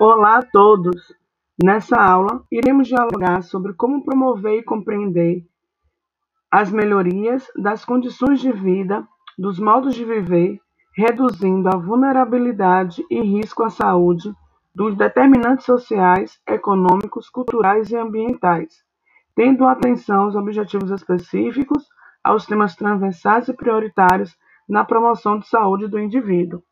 Olá a todos! Nessa aula, iremos dialogar sobre como promover e compreender as melhorias das condições de vida, dos modos de viver, reduzindo a vulnerabilidade e risco à saúde dos determinantes sociais, econômicos, culturais e ambientais tendo atenção aos objetivos específicos, aos temas transversais e prioritários na promoção de saúde do indivíduo.